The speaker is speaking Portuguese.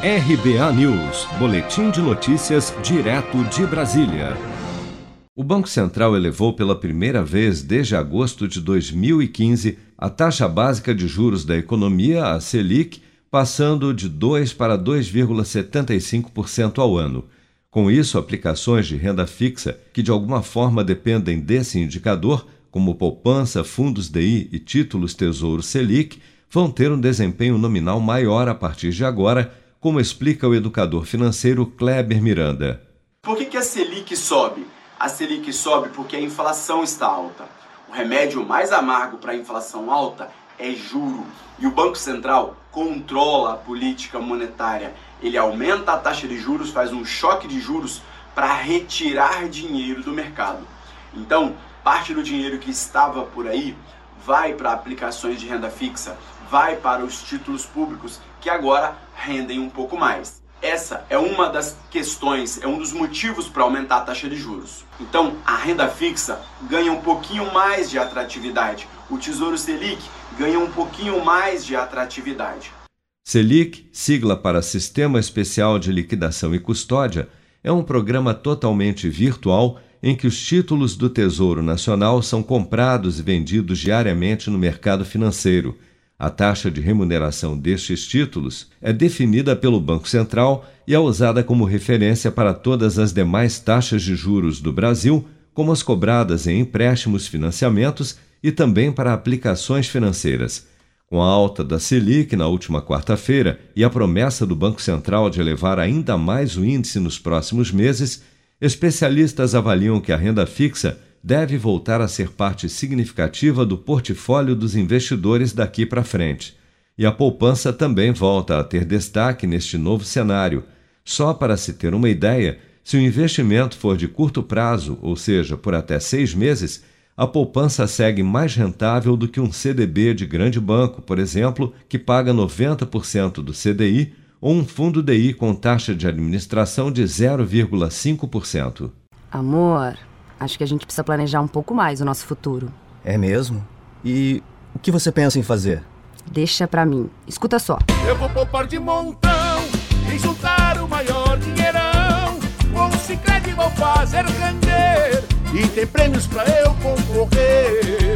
RBA News, Boletim de Notícias, direto de Brasília. O Banco Central elevou pela primeira vez desde agosto de 2015 a taxa básica de juros da economia, a Selic, passando de 2 para 2,75% ao ano. Com isso, aplicações de renda fixa que de alguma forma dependem desse indicador, como poupança, fundos DI e títulos Tesouro Selic, vão ter um desempenho nominal maior a partir de agora, como explica o educador financeiro Kleber Miranda. Por que, que a Selic sobe? A Selic sobe porque a inflação está alta. O remédio mais amargo para a inflação alta é juro. E o Banco Central controla a política monetária. Ele aumenta a taxa de juros, faz um choque de juros para retirar dinheiro do mercado. Então, parte do dinheiro que estava por aí vai para aplicações de renda fixa, vai para os títulos públicos que agora rendem um pouco mais. Essa é uma das questões, é um dos motivos para aumentar a taxa de juros. Então, a renda fixa ganha um pouquinho mais de atratividade. O Tesouro Selic ganha um pouquinho mais de atratividade. Selic, sigla para Sistema Especial de Liquidação e Custódia, é um programa totalmente virtual em que os títulos do Tesouro Nacional são comprados e vendidos diariamente no mercado financeiro a taxa de remuneração destes títulos é definida pelo Banco Central e é usada como referência para todas as demais taxas de juros do Brasil, como as cobradas em empréstimos, financiamentos e também para aplicações financeiras. Com a alta da Selic na última quarta-feira e a promessa do Banco Central de elevar ainda mais o índice nos próximos meses, especialistas avaliam que a renda fixa deve voltar a ser parte significativa do portfólio dos investidores daqui para frente. E a poupança também volta a ter destaque neste novo cenário. Só para se ter uma ideia, se o investimento for de curto prazo, ou seja, por até seis meses, a poupança segue mais rentável do que um CDB de grande banco, por exemplo, que paga 90% do CDI, ou um fundo DI com taxa de administração de 0,5%. Amor. Acho que a gente precisa planejar um pouco mais o nosso futuro. É mesmo? E o que você pensa em fazer? Deixa pra mim. Escuta só. Eu vou poupar de montão e juntar o maior dinheirão. Com o Cicred vou fazer render e tem prêmios pra eu concorrer.